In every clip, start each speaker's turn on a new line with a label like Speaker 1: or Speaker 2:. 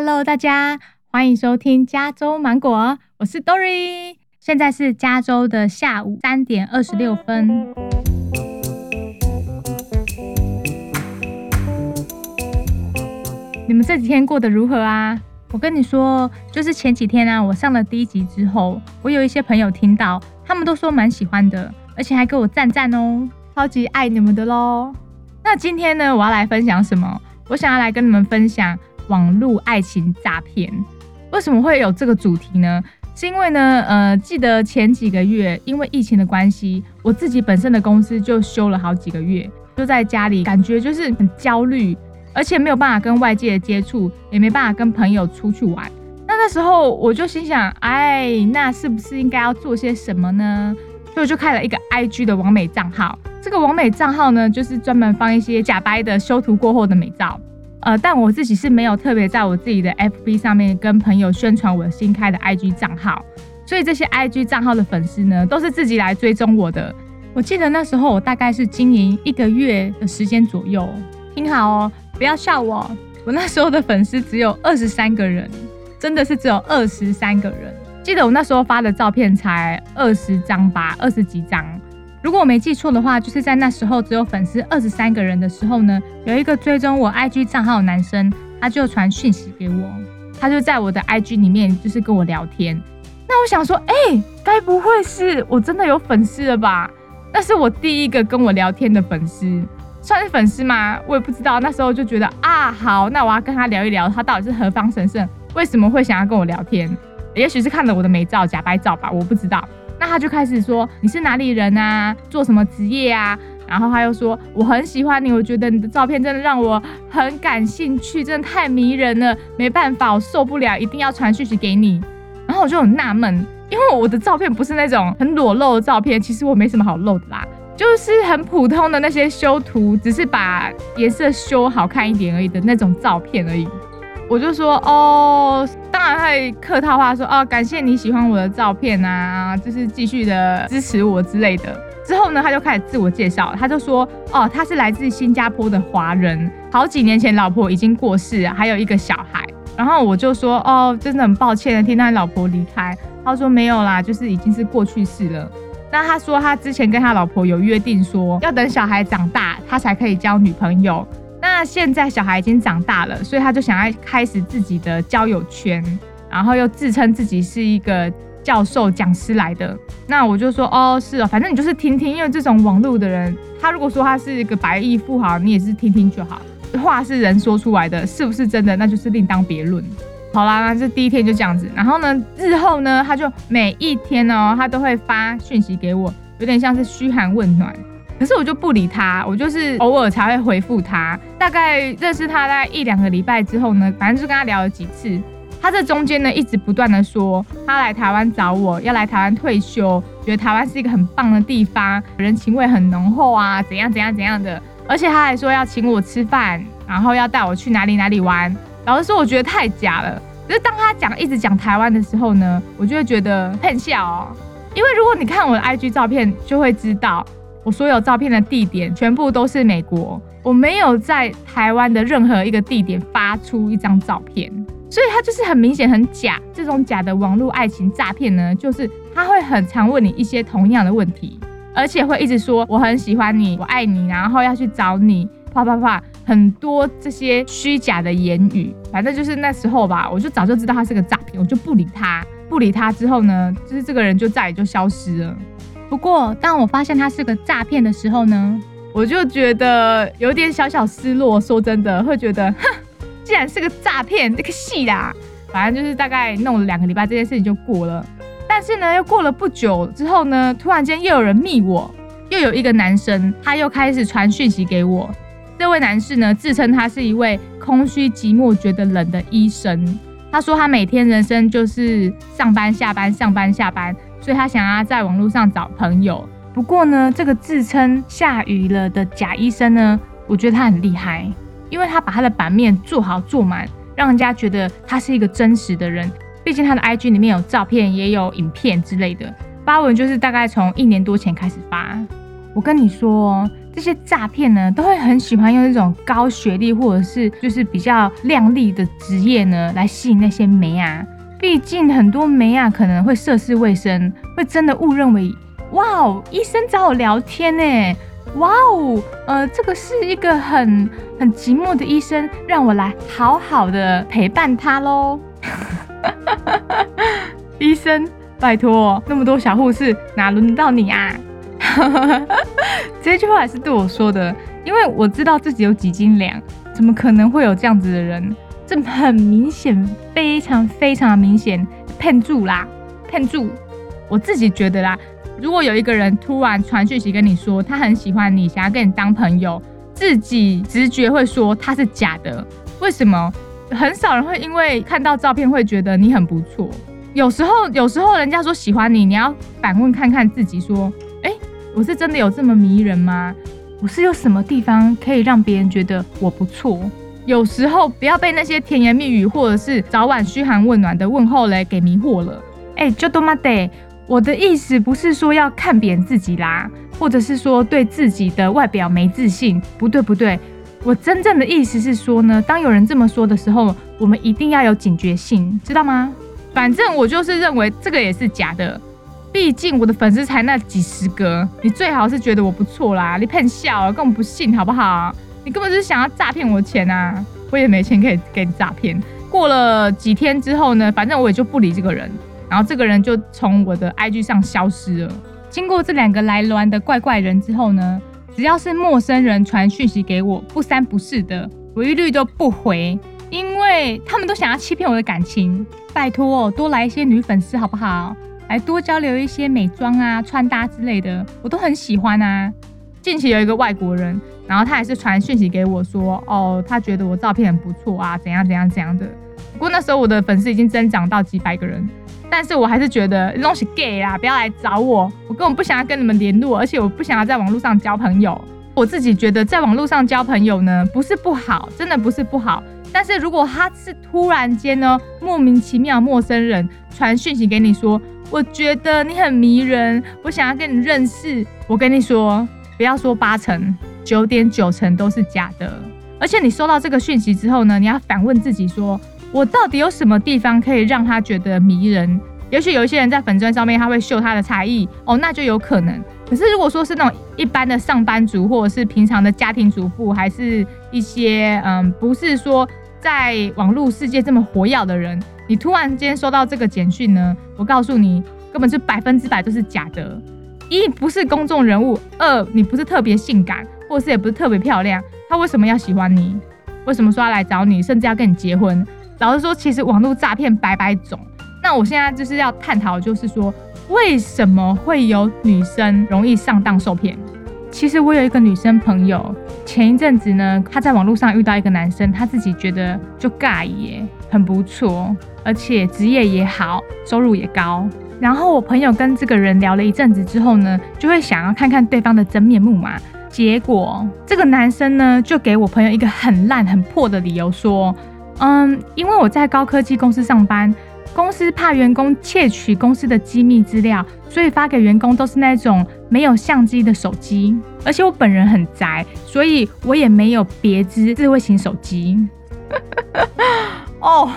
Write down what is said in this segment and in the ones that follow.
Speaker 1: Hello，大家欢迎收听加州芒果，我是 Dory。现在是加州的下午三点二十六分。你们这几天过得如何啊？我跟你说，就是前几天啊，我上了第一集之后，我有一些朋友听到，他们都说蛮喜欢的，而且还给我赞赞哦，超级爱你们的喽。那今天呢，我要来分享什么？我想要来跟你们分享。网络爱情诈骗为什么会有这个主题呢？是因为呢，呃，记得前几个月因为疫情的关系，我自己本身的公司就休了好几个月，就在家里，感觉就是很焦虑，而且没有办法跟外界的接触，也没办法跟朋友出去玩。那那时候我就心想，哎，那是不是应该要做些什么呢？所以我就开了一个 IG 的完美账号。这个完美账号呢，就是专门放一些假掰的修图过后的美照。呃，但我自己是没有特别在我自己的 FB 上面跟朋友宣传我新开的 IG 账号，所以这些 IG 账号的粉丝呢，都是自己来追踪我的。我记得那时候我大概是经营一个月的时间左右，听好哦，不要笑我，我那时候的粉丝只有二十三个人，真的是只有二十三个人。记得我那时候发的照片才二十张吧，二十几张。如果我没记错的话，就是在那时候只有粉丝二十三个人的时候呢，有一个追踪我 IG 账号的男生，他就传讯息给我，他就在我的 IG 里面就是跟我聊天。那我想说，哎，该不会是我真的有粉丝了吧？那是我第一个跟我聊天的粉丝，算是粉丝吗？我也不知道。那时候就觉得啊，好，那我要跟他聊一聊，他到底是何方神圣，为什么会想要跟我聊天？也许是看了我的美照假白照吧，我不知道。那他就开始说你是哪里人啊，做什么职业啊？然后他又说我很喜欢你，我觉得你的照片真的让我很感兴趣，真的太迷人了。没办法，我受不了，一定要传讯息给你。然后我就很纳闷，因为我的照片不是那种很裸露的照片，其实我没什么好露的啦，就是很普通的那些修图，只是把颜色修好看一点而已的那种照片而已。我就说哦，当然会客套话说哦，感谢你喜欢我的照片啊，就是继续的支持我之类的。之后呢，他就开始自我介绍，他就说哦，他是来自新加坡的华人，好几年前老婆已经过世，还有一个小孩。然后我就说哦，真的很抱歉听他老婆离开。他说没有啦，就是已经是过去式了。那他说他之前跟他老婆有约定说，要等小孩长大，他才可以交女朋友。那现在小孩已经长大了，所以他就想要开始自己的交友圈，然后又自称自己是一个教授讲师来的。那我就说哦，是哦，反正你就是听听，因为这种网络的人，他如果说他是一个百亿富豪，你也是听听就好。话是人说出来的，是不是真的，那就是另当别论。好啦，那这第一天就这样子，然后呢，日后呢，他就每一天哦，他都会发讯息给我，有点像是嘘寒问暖。可是我就不理他，我就是偶尔才会回复他。大概认识他大概一两个礼拜之后呢，反正就跟他聊了几次。他这中间呢，一直不断的说他来台湾找我，要来台湾退休，觉得台湾是一个很棒的地方，人情味很浓厚啊，怎样怎样怎样的。而且他还说要请我吃饭，然后要带我去哪里哪里玩。老实说，我觉得太假了。可是当他讲一直讲台湾的时候呢，我就会觉得很笑哦。因为如果你看我的 IG 照片，就会知道。我所有照片的地点全部都是美国，我没有在台湾的任何一个地点发出一张照片，所以他就是很明显很假。这种假的网络爱情诈骗呢，就是他会很常问你一些同样的问题，而且会一直说我很喜欢你，我爱你，然后要去找你，啪啪啪，很多这些虚假的言语。反正就是那时候吧，我就早就知道他是个诈骗，我就不理他。不理他之后呢，就是这个人就再也就消失了。不过，当我发现他是个诈骗的时候呢，我就觉得有点小小失落。说真的，会觉得，哼，既然是个诈骗，这个戏啦，反正就是大概弄了两个礼拜，这件事情就过了。但是呢，又过了不久之后呢，突然间又有人密我，又有一个男生，他又开始传讯息给我。这位男士呢，自称他是一位空虚寂寞、觉得冷的医生。他说他每天人生就是上班、下班、上班、下班。所以他想要在网络上找朋友。不过呢，这个自称下雨了的假医生呢，我觉得他很厉害，因为他把他的版面做好做满，让人家觉得他是一个真实的人。毕竟他的 IG 里面有照片，也有影片之类的。发文就是大概从一年多前开始发。我跟你说，这些诈骗呢，都会很喜欢用那种高学历或者是就是比较亮丽的职业呢，来吸引那些美啊。毕竟很多美啊可能会涉世未深，会真的误认为哇哦，医生找我聊天呢，哇哦，呃，这个是一个很很寂寞的医生，让我来好好的陪伴他喽。医生，拜托，那么多小护士，哪轮得到你啊？这句话也是对我说的，因为我知道自己有几斤两，怎么可能会有这样子的人？这很明显，非常非常明显，骗住啦，骗住！我自己觉得啦，如果有一个人突然传讯息跟你说他很喜欢你，想要跟你当朋友，自己直觉会说他是假的。为什么？很少人会因为看到照片会觉得你很不错。有时候，有时候人家说喜欢你，你要反问看看自己说。我是真的有这么迷人吗？我是有什么地方可以让别人觉得我不错？有时候不要被那些甜言蜜语或者是早晚嘘寒问暖的问候嘞给迷惑了。哎，就多妈得，我的意思不是说要看扁自己啦，或者是说对自己的外表没自信。不对不对，我真正的意思是说呢，当有人这么说的时候，我们一定要有警觉性，知道吗？反正我就是认为这个也是假的。毕竟我的粉丝才那几十个，你最好是觉得我不错啦，你骗笑，根本不信好不好？你根本就是想要诈骗我钱啊！我也没钱可以给你诈骗。过了几天之后呢，反正我也就不理这个人，然后这个人就从我的 IG 上消失了。经过这两个来乱的怪怪人之后呢，只要是陌生人传讯息给我，不三不四的，我一律都不回，因为他们都想要欺骗我的感情。拜托，多来一些女粉丝好不好？来多交流一些美妆啊、穿搭之类的，我都很喜欢啊。近期有一个外国人，然后他还是传讯息给我说，哦，他觉得我照片很不错啊，怎样怎样怎样的。不过那时候我的粉丝已经增长到几百个人，但是我还是觉得东西 gay 啊，不要来找我，我根本不想要跟你们联络，而且我不想要在网络上交朋友。我自己觉得在网络上交朋友呢，不是不好，真的不是不好。但是如果他是突然间呢，莫名其妙陌生人传讯息给你说。我觉得你很迷人，我想要跟你认识。我跟你说，不要说八成，九点九成都是假的。而且你收到这个讯息之后呢，你要反问自己说，我到底有什么地方可以让他觉得迷人？也许有一些人在粉钻上面他会秀他的才艺哦，那就有可能。可是如果说是那种一般的上班族，或者是平常的家庭主妇，还是一些嗯，不是说在网络世界这么活跃的人。你突然间收到这个简讯呢？我告诉你，根本是百分之百都是假的。一不是公众人物，二你不是特别性感，或是也不是特别漂亮，他为什么要喜欢你？为什么说要来找你，甚至要跟你结婚？老实说，其实网络诈骗百百种。那我现在就是要探讨，就是说为什么会有女生容易上当受骗？其实我有一个女生朋友，前一阵子呢，她在网络上遇到一个男生，她自己觉得就尬耶，很不错。而且职业也好，收入也高。然后我朋友跟这个人聊了一阵子之后呢，就会想要看看对方的真面目嘛。结果这个男生呢，就给我朋友一个很烂、很破的理由，说：“嗯，因为我在高科技公司上班，公司怕员工窃取公司的机密资料，所以发给员工都是那种没有相机的手机。而且我本人很宅，所以我也没有别支智慧型手机。”哦。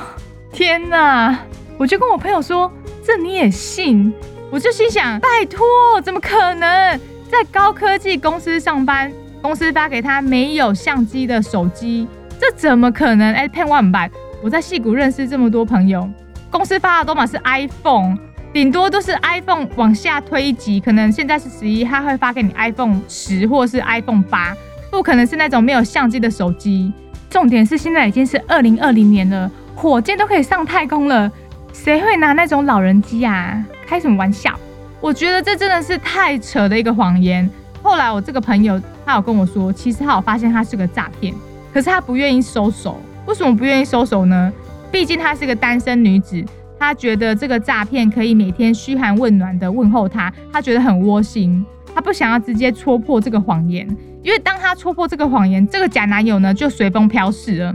Speaker 1: 天哪！我就跟我朋友说，这你也信？我就心想，拜托，怎么可能在高科技公司上班？公司发给他没有相机的手机，这怎么可能？哎，骗万百！我在戏谷认识这么多朋友，公司发的都嘛是 iPhone，顶多都是 iPhone 往下推一级，可能现在是十一，他会发给你 iPhone 十或是 iPhone 八，不可能是那种没有相机的手机。重点是现在已经是二零二零年了。火箭都可以上太空了，谁会拿那种老人机啊？开什么玩笑？我觉得这真的是太扯的一个谎言。后来我这个朋友他有跟我说，其实他有发现他是个诈骗，可是他不愿意收手。为什么不愿意收手呢？毕竟她是个单身女子，她觉得这个诈骗可以每天嘘寒问暖的问候她，她觉得很窝心。她不想要直接戳破这个谎言，因为当她戳破这个谎言，这个假男友呢就随风飘逝了。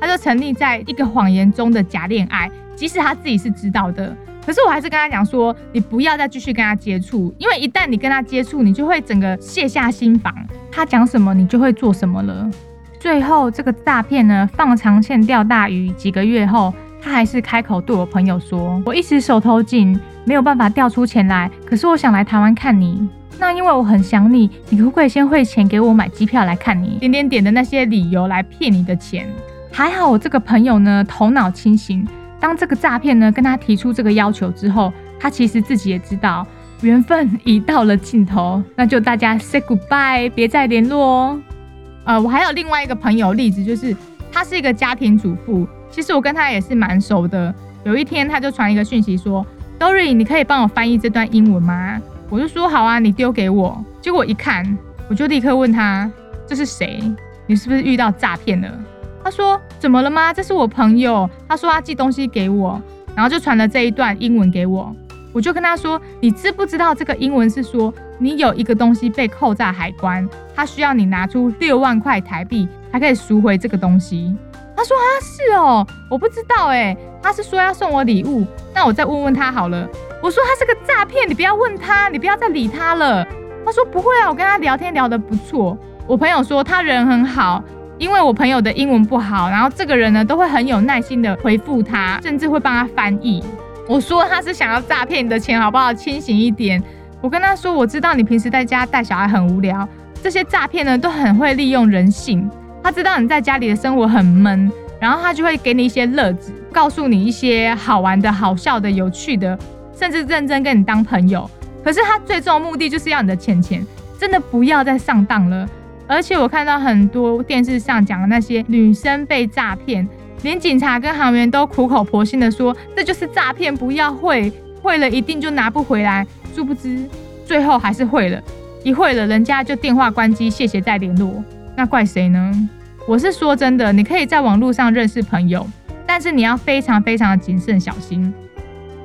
Speaker 1: 他就沉溺在一个谎言中的假恋爱，即使他自己是知道的，可是我还是跟他讲说，你不要再继续跟他接触，因为一旦你跟他接触，你就会整个卸下心防，他讲什么你就会做什么了。最后这个诈骗呢，放长线钓大鱼，几个月后，他还是开口对我朋友说，我一时手头紧，没有办法调出钱来，可是我想来台湾看你。那因为我很想你，你可不可以先汇钱给我买机票来看你？点点点的那些理由来骗你的钱。还好我这个朋友呢，头脑清醒。当这个诈骗呢跟他提出这个要求之后，他其实自己也知道缘分已到了尽头，那就大家 say goodbye，别再联络哦。呃，我还有另外一个朋友例子，就是他是一个家庭主妇，其实我跟他也是蛮熟的。有一天，他就传一个讯息说：“Dory，你可以帮我翻译这段英文吗？”我就说：“好啊，你丢给我。”结果一看，我就立刻问他：“这是谁？你是不是遇到诈骗了？”他说：“怎么了吗？这是我朋友。他说他寄东西给我，然后就传了这一段英文给我。我就跟他说：你知不知道这个英文是说你有一个东西被扣在海关，他需要你拿出六万块台币才可以赎回这个东西。他说：啊，是哦，我不知道哎。他是说要送我礼物，那我再问问他好了。我说他是个诈骗，你不要问他，你不要再理他了。他说不会啊，我跟他聊天聊得不错。我朋友说他人很好。”因为我朋友的英文不好，然后这个人呢都会很有耐心的回复他，甚至会帮他翻译。我说他是想要诈骗你的钱，好不好？清醒一点。我跟他说，我知道你平时在家带小孩很无聊，这些诈骗呢都很会利用人性。他知道你在家里的生活很闷，然后他就会给你一些乐子，告诉你一些好玩的、好笑的、有趣的，甚至认真跟你当朋友。可是他最终的目的就是要你的钱钱，真的不要再上当了。而且我看到很多电视上讲的那些女生被诈骗，连警察跟行员都苦口婆心的说这就是诈骗，不要会，会了一定就拿不回来。殊不知最后还是会了，一会了人家就电话关机，谢谢再联络。那怪谁呢？我是说真的，你可以在网络上认识朋友，但是你要非常非常的谨慎小心。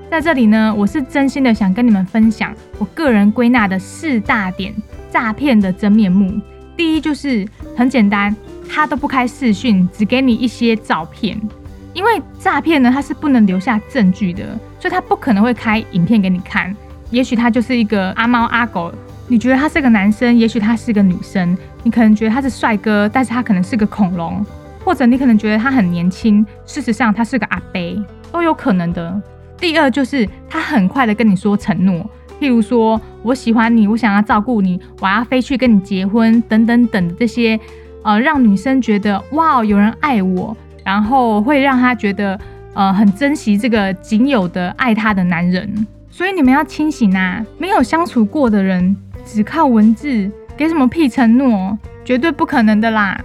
Speaker 1: 在这里呢，我是真心的想跟你们分享我个人归纳的四大点诈骗的真面目。第一就是很简单，他都不开视讯，只给你一些照片，因为诈骗呢，他是不能留下证据的，所以他不可能会开影片给你看。也许他就是一个阿猫阿狗，你觉得他是个男生，也许他是个女生，你可能觉得他是帅哥，但是他可能是个恐龙，或者你可能觉得他很年轻，事实上他是个阿伯，都有可能的。第二就是他很快的跟你说承诺。譬如说，我喜欢你，我想要照顾你，我要飞去跟你结婚，等等等这些，呃，让女生觉得哇，有人爱我，然后会让她觉得呃很珍惜这个仅有的爱她的男人。所以你们要清醒啊！没有相处过的人，只靠文字给什么屁承诺，绝对不可能的啦。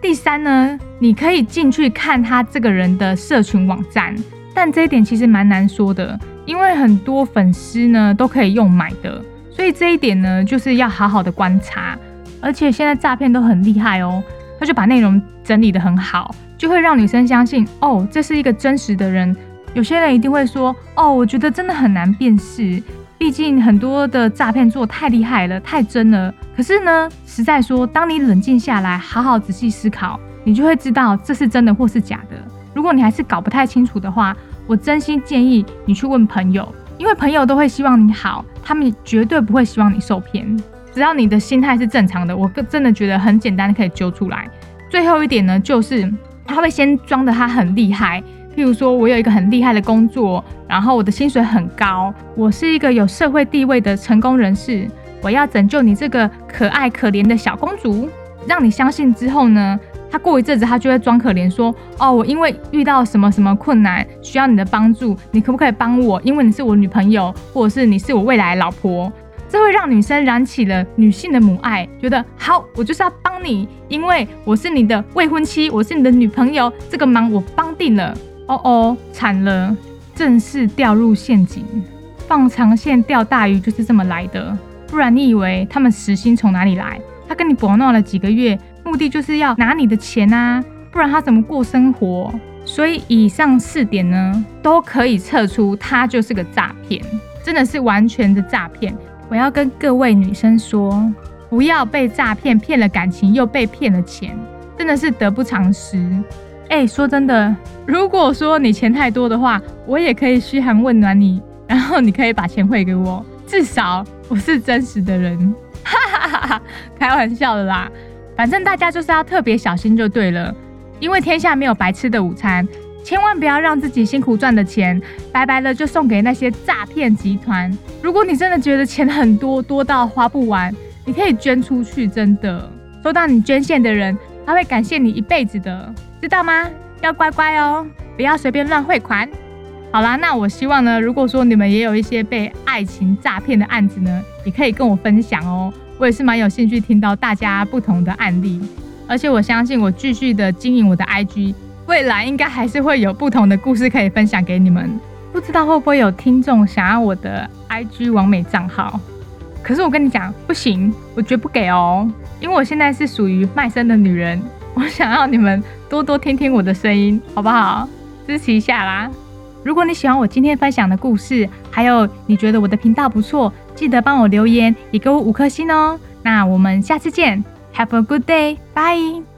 Speaker 1: 第三呢，你可以进去看他这个人的社群网站，但这一点其实蛮难说的。因为很多粉丝呢都可以用买的，所以这一点呢就是要好好的观察。而且现在诈骗都很厉害哦，他就把内容整理的很好，就会让女生相信哦，这是一个真实的人。有些人一定会说哦，我觉得真的很难辨识，毕竟很多的诈骗做太厉害了，太真了。可是呢，实在说，当你冷静下来，好好仔细思考，你就会知道这是真的或是假的。如果你还是搞不太清楚的话，我真心建议你去问朋友，因为朋友都会希望你好，他们绝对不会希望你受骗。只要你的心态是正常的，我真的觉得很简单可以揪出来。最后一点呢，就是他会先装的他很厉害，譬如说我有一个很厉害的工作，然后我的薪水很高，我是一个有社会地位的成功人士，我要拯救你这个可爱可怜的小公主，让你相信之后呢？他过一阵子，他就会装可怜，说：“哦，我因为遇到什么什么困难，需要你的帮助，你可不可以帮我？因为你是我女朋友，或者是你是我未来老婆。”这会让女生燃起了女性的母爱，觉得好，我就是要帮你，因为我是你的未婚妻，我是你的女朋友，这个忙我帮定了。哦哦，惨了，正式掉入陷阱，放长线钓大鱼就是这么来的。不然你以为他们死心从哪里来？他跟你搏闹了几个月。目的就是要拿你的钱啊，不然他怎么过生活？所以以上四点呢，都可以测出他就是个诈骗，真的是完全的诈骗。我要跟各位女生说，不要被诈骗骗了感情，又被骗了钱，真的是得不偿失。哎，说真的，如果说你钱太多的话，我也可以嘘寒问暖你。然后你可以把钱汇给我，至少我是真实的人。哈哈哈哈开玩笑的啦，反正大家就是要特别小心就对了，因为天下没有白吃的午餐，千万不要让自己辛苦赚的钱白白的就送给那些诈骗集团。如果你真的觉得钱很多，多到花不完，你可以捐出去，真的，收到你捐献的人，他会感谢你一辈子的，知道吗？要乖乖哦，不要随便乱汇款。好啦，那我希望呢，如果说你们也有一些被爱情诈骗的案子呢，也可以跟我分享哦。我也是蛮有兴趣听到大家不同的案例，而且我相信我继续的经营我的 IG，未来应该还是会有不同的故事可以分享给你们。不知道会不会有听众想要我的 IG 完美账号？可是我跟你讲，不行，我绝不给哦，因为我现在是属于卖身的女人，我想要你们多多听听我的声音，好不好？支持一下啦！如果你喜欢我今天分享的故事，还有你觉得我的频道不错，记得帮我留言，也给我五颗星哦。那我们下次见，Have a good day，bye。